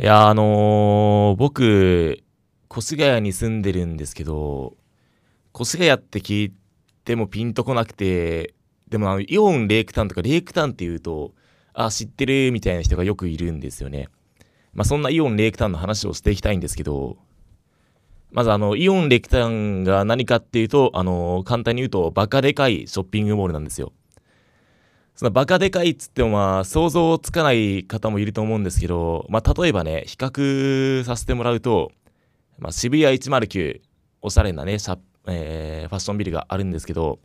いや、あのー僕、越谷に住んでるんですけど、越谷って聞いてもピンとこなくて、でもあの、イオンレイクタウンとかレイクタウンって言うと、あ、知ってるみたいな人がよくいるんですよね。まあ、そんなイオンレイクタウンの話をしていきたいんですけど、まずあの、イオンレイクタウンが何かっていうと、あの簡単に言うと、バカでかいショッピングモールなんですよ。そのバカでかいっつってもまあ想像つかない方もいると思うんですけど、まあ例えばね、比較させてもらうと、まあ、渋谷109、おしゃれなね、シャえーファッションビルがあるんですけど、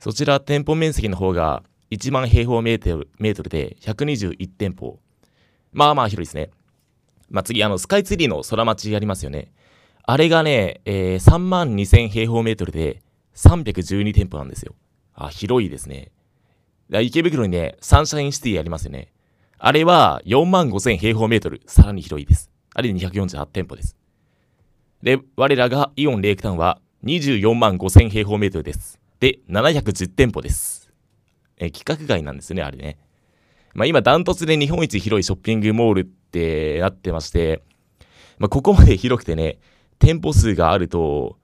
そちら店舗面積の方が1万平方メートルメートルで121店舗。まあまあ広いですね。まあ次、あの、スカイツリーの空町ありますよね。あれがね、えー3万2000平方メートルで312店舗なんですよ。あ、広いですね。池袋にね、サンシャインシティありますよね。あれは4万5000平方メートル、さらに広いです。あれで248店舗です。で、我らがイオンレイクタウンは24万5000平方メートルです。で、710店舗です。え、規格外なんですね、あれね。まあ今、ダントツで日本一広いショッピングモールってなってまして、まあここまで広くてね、店舗数があると、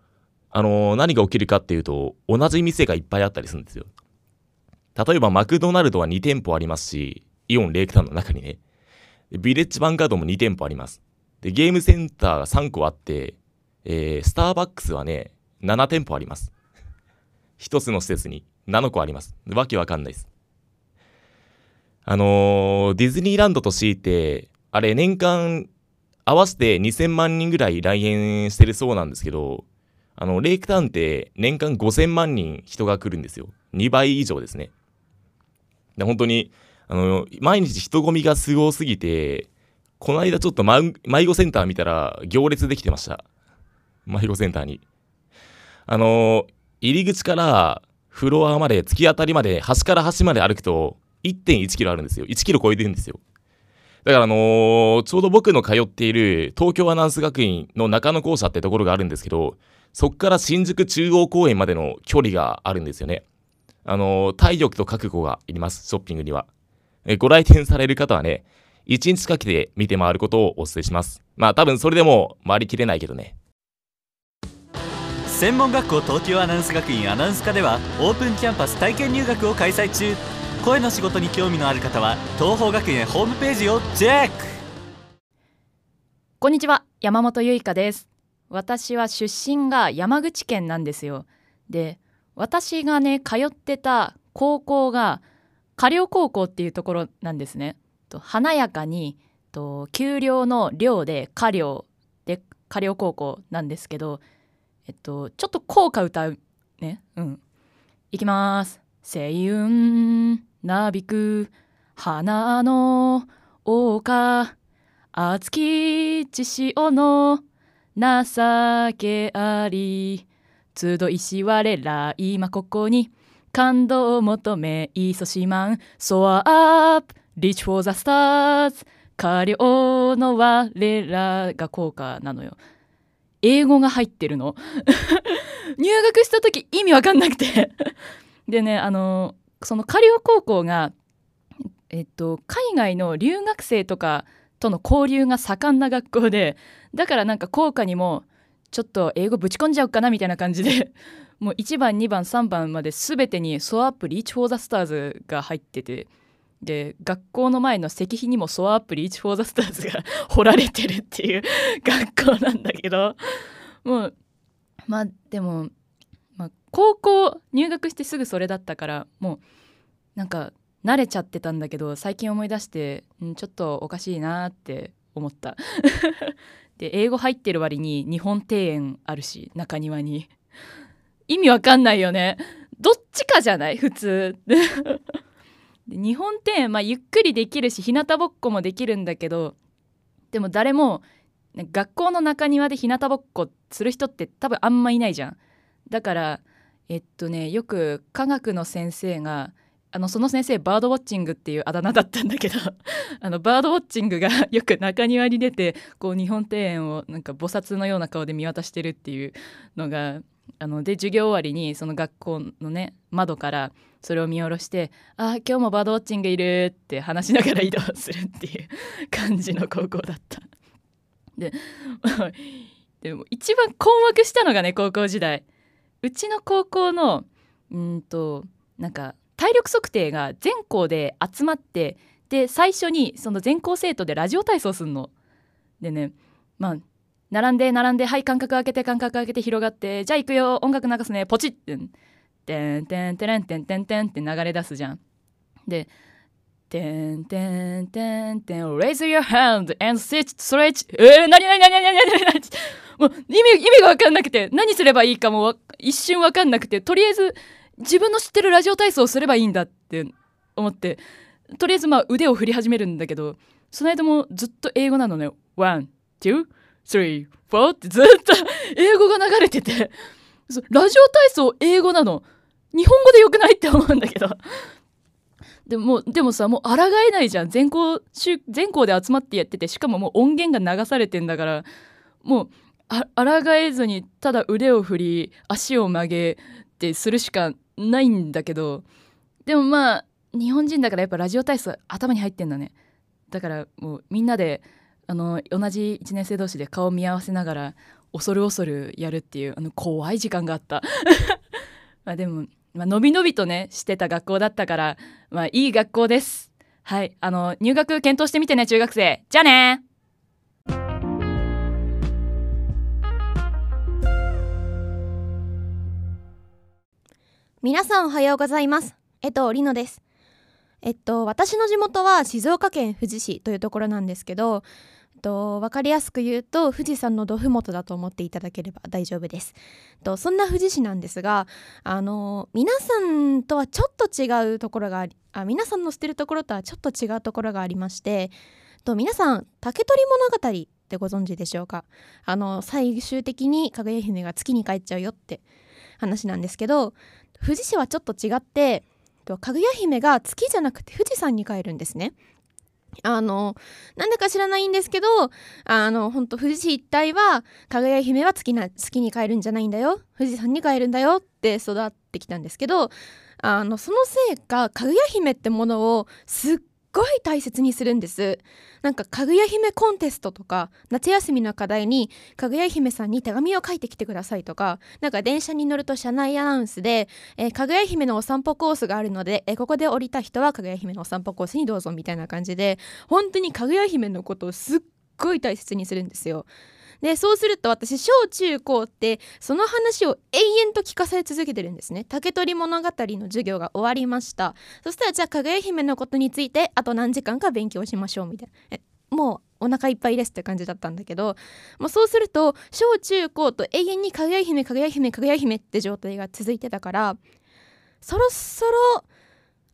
あのー何が起きるかっていうと、同じ店がいっぱいあったりするんですよ。例えばマクドナルドは2店舗ありますし、イオンレイクタウンの中にね、ビレッジヴァンガードも2店舗あります。で、ゲームセンターが3個あって、えー、スターバックスはね、7店舗あります。一つの施設に7個あります。わけわかんないです。あのーディズニーランドと強いて、あれ年間合わせて2000万人ぐらい来園してるそうなんですけど、あの、レイクタウンって年間5000万人人が来るんですよ。2倍以上ですね。で本当に、あの、毎日人混みがすごすぎて、この間ちょっと迷子センター見たら行列できてました。迷子センターに。あの、入り口からフロアまで、突き当たりまで、端から端まで歩くと1.1キロあるんですよ。1キロ超えてるんですよ。だからあのーちょうど僕の通っている東京アナウンス学院の中野校舎ってところがあるんですけど、そっから新宿中央公園までの距離があるんですよね。あのー体力と覚悟がいります、ショッピングには。えご来店される方はね、1日かけて見て回ることをお勧めします。まあ多分それでも回りきれないけどね。専門学校東京アナウンス学院アナウンス科ではオープンキャンパス体験入学を開催中声の仕事に興味のある方は東邦学園ホームページをチェックこんにちは山本ゆいかです私は出身が山口県なんですよで私がね通ってた高校が加陵高校っていうところなんですね。と華やかにと丘陵の陵で加陵で加陵高校なんですけどえっとちょっと校歌歌うね。うん。いきます。星雲なびく花の丘熱き血潮の情けあり集いし我ら今ここに感動を求めいそしまん Soar up reach for the stars 加陵の我らが校歌なのよ。英語が入ってるの？入学した時意味わかんなくて。でねあのその加陵高校がえっと海外の留学生とかとの交流が盛んな学校でだからなんか校歌にもちょっと英語ぶち込んじゃおうかなみたいな感じで。もう1番2番3番まで全てに「 Soar up, reach for the stars」が入ってて。で学校の前の石碑にも「 Soar up, reach for the stars」が彫られてるっていう。学校なんだけど。もうまあでも、まあ、高校入学してすぐそれだったからもうなんか慣れちゃってたんだけど最近思い出して、ん、ちょっとおかしいなって思った。で英語入ってる割に日本庭園あるし中庭に。意味わかんないよね。どっちかじゃない？普通。で日本庭園まあゆっくりできるし日向ぼっこもできるんだけどでも誰も学校の中庭で日向ぼっこする人って多分あんまいないじゃん。だからえっとねよく科学の先生があのその先生バードウォッチングっていうあだ名だったんだけど あのバードウォッチングが よく中庭に出てこう日本庭園をなんか菩薩のような顔で見渡してるっていうのがあので授業終わりにその学校のね窓からそれを見下ろして「あ今日もバードウォッチングいる」って話しながら移動するっていう感じの高校だった。ででも一番困惑したのがね高校時代うちの高校のうんとなんか体力測定が全校で集まってで最初にその全校生徒でラジオ体操すんの。でねまあ並んで並んではい間隔空けて間隔空けて広がってじゃあ行くよ音楽流すねポチッてん「てんてんてれんてんてんてん」って流れ出すじゃん。で「てんてんてんてん Raise your hand and sit stretch」えー、なになになになになになにもう意味意味が分かんなくて何すればいいかも一瞬分かんなくてとりあえず自分の知ってるラジオ体操をすればいいんだって思ってとりあえずまあ腕を振り始めるんだけどその間もずっと英語なのね「ワン、ツー、スリー、フォー」ってずっと英語が流れててラジオ体操英語なの。日本語でよくないって思うんだけど。でもでもさもう抗えないじゃん。全校全校で集まってやっててしかももう音源が流されてんだからもうあ抗えずにただ腕を振り足を曲げてするしかないんだけどでもまあ日本人だからやっぱラジオ体操頭に入ってんだね。だからもうみんなであの同じ1年生同士で顔を見合わせながら恐る恐るやるっていうあの怖い時間があった。まあでも、まあのびのびとねしてた学校だったからまあいい学校です。はい。あの入学検討してみてね中学生。じゃあね皆さんおはようございます。江藤里乃です。えっと私の地元は静岡県富士市というところなんですけどえっと分かりやすく言うと富士山のどふもとだと思っていただければ大丈夫です。とそんな富士市なんですがあの皆さんとはちょっと違うところがありあ皆さんの捨てるところとはちょっと違うところがありましてと皆さん竹取物語ってご存知でしょうか？あの最終的にかぐや姫が月に帰っちゃうよって話なんですけど富士市はちょっと違ってかぐや姫が月じゃなくて富士山に帰るんですね。あのなんでか知らないんですけどあの本当富士市一帯はかぐや姫は月な月に帰るんじゃないんだよ富士山に帰るんだよって育ってきたんですけどあのそのせいかかぐや姫ってものをすっごい大切にするんです。なんかかぐや姫コンテストとか夏休みの課題にかぐや姫さんに手紙を書いてきてくださいとかなんか電車に乗ると車内アナウンスで、えー、かぐや姫のお散歩コースがあるので、えー、ここで降りた人はかぐや姫のお散歩コースにどうぞみたいな感じで本当にかぐや姫のことをすっごい大切にするんですよ。でそうすると私小中高ってその話を永遠と聞かされ続けてるんですね。竹取物語の授業が終わりました。そしたらじゃあかぐや姫のことについてあと何時間か勉強しましょうみたいな。もうお腹いっぱいですって感じだったんだけど。もうそうすると小中高と永遠にかぐや姫かぐや姫かぐや姫って状態が続いてたからそろそろ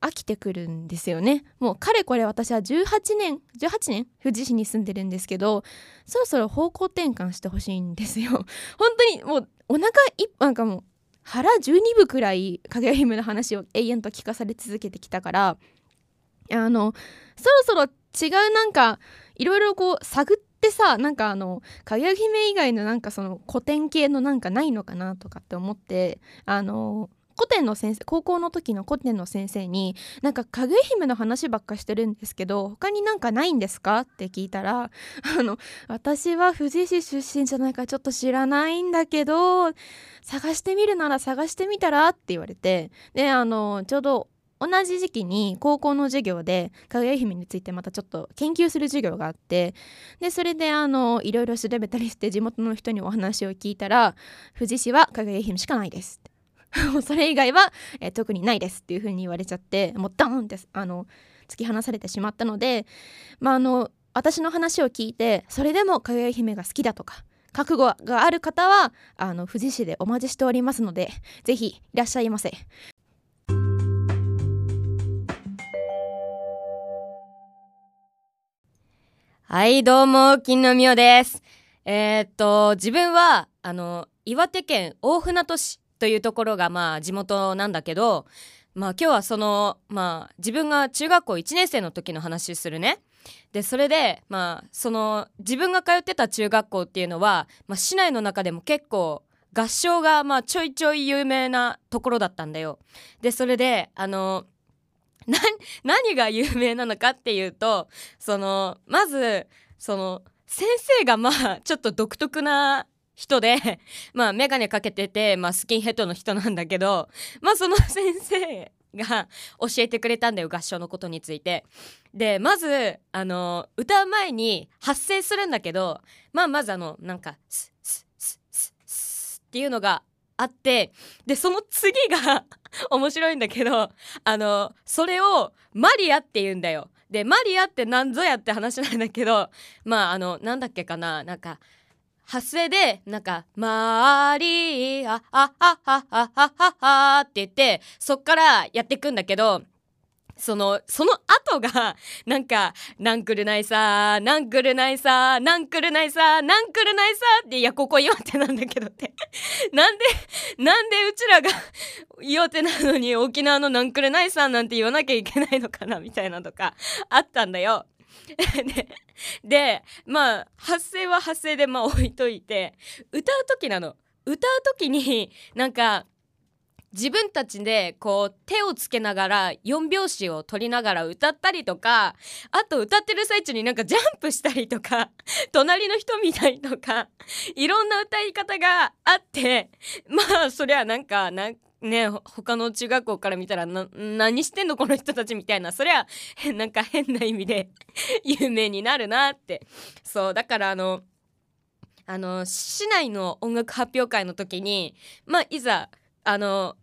飽きてくるんですよね。もうかれこれ私は18年18年富士市に住んでるんですけどそろそろ方向転換してほしいんですよ。本当にもうお腹いなんかもう腹12分くらいかぐや姫の話を永遠と聞かされ続けてきたからあのそろそろ違うなんかいろいろこう探ってさなんかあのかぐや姫以外のなんかその古典系のなんかないのかなとかって思ってあの古典の先生高校の時の古典の先生になんかかぐや姫の話ばっかしてるんですけど他になんかないんですか？って聞いたらあの私は富士市出身じゃないかちょっと知らないんだけど探してみるなら探してみたらって言われてであのちょうど同じ時期に高校の授業でかぐや姫についてまたちょっと研究する授業があってでそれであのいろいろ調べたりして地元の人にお話を聞いたら富士市はかぐや姫しかないですもう それ以外は、えー、特にないですっていう風に言われちゃってもうドーンってあの突き放されてしまったのでまああの私の話を聞いてそれでもかぐや姫が好きだとか覚悟がある方はあの富士市でお待ちしておりますのでぜひいらっしゃいませ。はいどうも金のみおです。えー、っと自分はあの岩手県大船渡市というところがまあ地元なんだけどまあ今日はそのまあ自分が中学校1年生の時の話するね。でそれでまあその自分が通ってた中学校っていうのは、まあ、市内の中でも結構合唱がまあちょいちょい有名なところだったんだよ。でそれであの何が有名なのかっていうとそのまずその先生がまあちょっと独特な人で まあ眼鏡かけてて、まあ、スキンヘッドの人なんだけどまあその先生が教えてくれたんだよ合唱のことについて。でまずあの歌う前に発声するんだけどまあまずあのなんかスッスッスッススっていうのがあってでその次が 面白いんだけどあのそれをマリアって言うんだよ。でマリアって何ぞやって話なんだけどまああのなんだっけかななんか発声でなんか「マリアあはははははは」って言ってそっからやっていくんだけどそのその後が なんか「なんくるないさーなんくるないさーなんくるないさーなんくるないさー」っていやここ岩手なんだけどって なんでなんでうちらが 岩手なのに沖縄のなんくるないさーなんて言わなきゃいけないのかなみたいなとかあったんだよ。でまあ発声は発声でまあ置いといて歌う時なの。歌う時になんか自分たちでこう手をつけながら4拍子を取りながら歌ったりとかあと歌ってる最中になんかジャンプしたりとか 隣の人見たりとかいろんな歌い方があってまあそりゃなんかなんね他の中学校から見たらな何してんのこの人たちみたいな。そりゃなんか変な意味で 有名になるなって。そうだからあのあの市内の音楽発表会の時にまあいざあの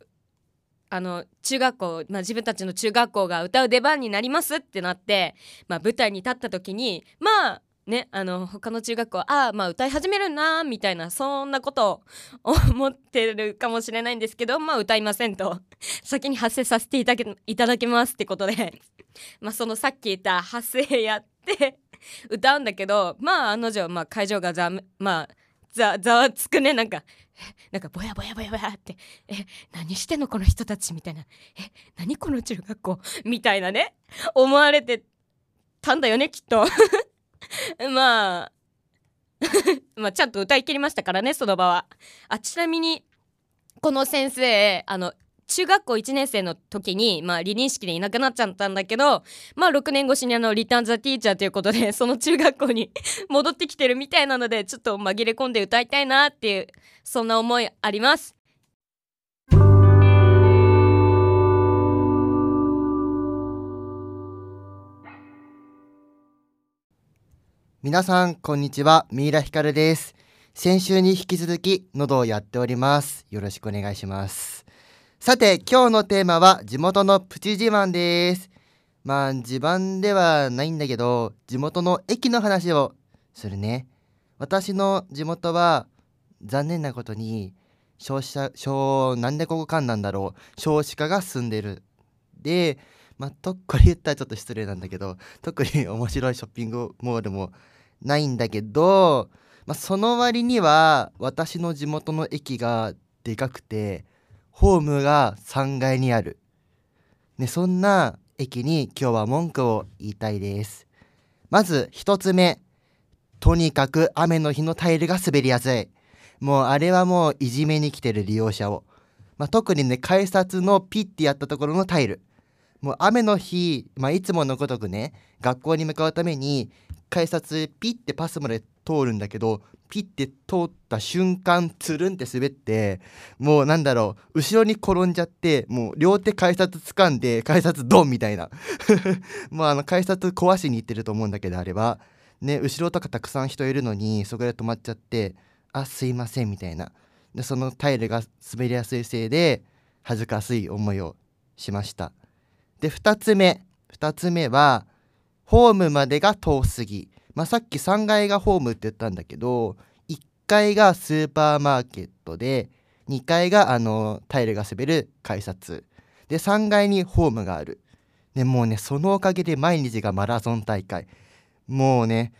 あの中学校、まあ、自分たちの中学校が歌う出番になりますってなって、まあ、舞台に立った時にまあねあの他の中学校ああまあ歌い始めるなみたいなそんなことを 思ってるかもしれないんですけどまあ歌いませんと。先に発声させていたいただきますってことで。まあそのさっき言った発声やって歌うんだけどまあ案の定、まあ、会場がざまあざざわつくね。なんかなんかぼやぼやぼやぼやってえ何してんの？この人たちみたいな。え何この中学校？みたいなね。思われてたんだよねきっと。まあ まあちゃんと歌い切りましたからねその場はあちなみにこの先生あの中学校1年生の時に、まあ、離任式でいなくなっちゃったんだけど、まあ、6年越しにあのリターン・ザ・ティーチャーということで その中学校に戻ってきてるみたいなのでちょっと紛れ込んで歌いたいなっていうそんな思いあります。皆さんこんにちは。三浦ひかるです。先週に引き続き喉をやっております。よろしくお願いします。さて今日のテーマは地元のプチ自慢です。まあ自慢ではないんだけど地元の駅の話をするね。私の地元は残念なことに消費者小なんでここかんなんだろう。少子化が進んでる。でまあとっこり言ったらちょっと失礼なんだけど特に面白いショッピングモールもないんだけど、まあ、その割には私の地元の駅がでかくてホームが3階にある、ね、そんな駅に今日は文句を言いたいです。まず1つ目とにかく雨の日のタイルが滑りやすい。もうあれはもういじめに来てる利用者を、まあ、特にね改札のピッてやったところのタイル。もう雨の日、まあ、いつものごとくね学校に向かうために改札ピッてパスまで通るんだけどピッて通った瞬間つるんって滑ってもうなんだろう後ろに転んじゃってもう両手改札掴んで改札ドンみたいな。もうあの改札壊しに行ってると思うんだけどあれは。ね後ろとかたくさん人いるのにそこで止まっちゃってあすいませんみたいな。でそのタイルが滑りやすいせいで恥ずかしい思いをしました。で2つ目。2つ目はホームまでが遠すぎ、まあ、さっき3階がホームって言ったんだけど1階がスーパーマーケットで2階があのタイルが滑る改札。で3階にホームがある。でもうねそのおかげで毎日がマラソン大会。もうね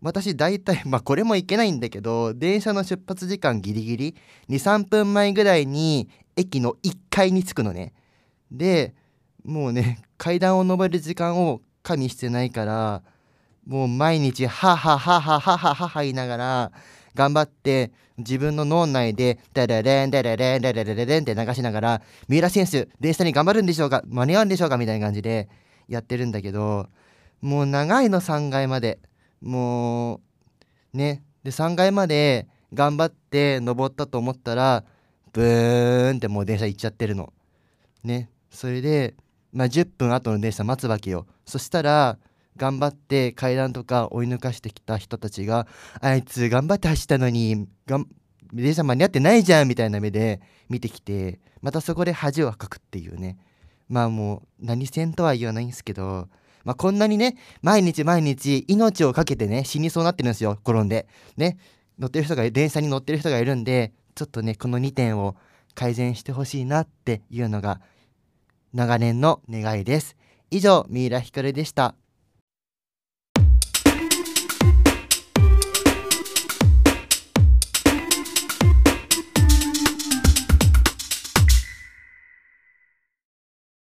私大体まあこれもいけないんだけど電車の出発時間ギリギリ。23分前ぐらいに駅の1階に着くのね。でもうね 階段を上る時間を加味してないからもう毎日はははははははは言いながら頑張って自分の脳内でダラレンダラレンダラレレンって流しながら三浦選手電車に頑張るんでしょうか間に合うんでしょうかみたいな感じでやってるんだけどもう長いの3階までもうねで3階まで頑張って登ったと思ったらブーンってもう電車行っちゃってるのねそれでまあ10分後の電車待つわけよそしたら頑張って階段とか追い抜かしてきた人たちがあいつ頑張って走ったのにがん電車間に合ってないじゃんみたいな目で見てきてまたそこで恥をかくっていうね。まあもう何線とは言わないんですけどまあこんなにね毎日毎日命をかけてね死にそうなってるんですよ転んで。ね。乗ってる人が電車に乗ってる人がいるんでちょっとねこの2点を改善してほしいなっていうのが長年の願いです。以上三浦ひかるでした。